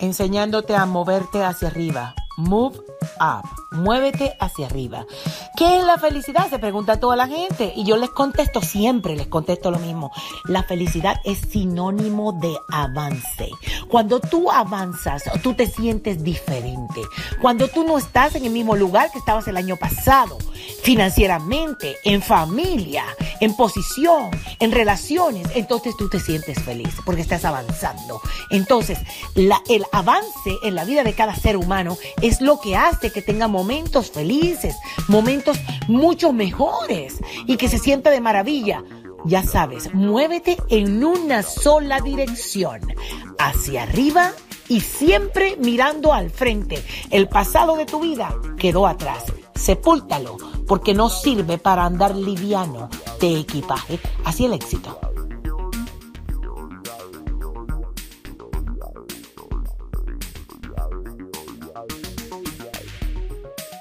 enseñándote a moverte hacia arriba. Move up. Muévete hacia arriba. ¿Qué es la felicidad? Se pregunta toda la gente. Y yo les contesto siempre, les contesto lo mismo. La felicidad es sinónimo de avance. Cuando tú avanzas, tú te sientes diferente. Cuando tú no estás en el mismo lugar que estabas el año pasado, financieramente, en familia, en posición, en relaciones, entonces tú te sientes feliz porque estás avanzando. Entonces, el avance en la vida de cada ser humano es lo que hace que tenga momentos felices, momentos mucho mejores y que se sienta de maravilla. Ya sabes, muévete en una sola dirección, hacia arriba y siempre mirando al frente. El pasado de tu vida quedó atrás. Sepúltalo, porque no sirve para andar liviano de equipaje hacia el éxito.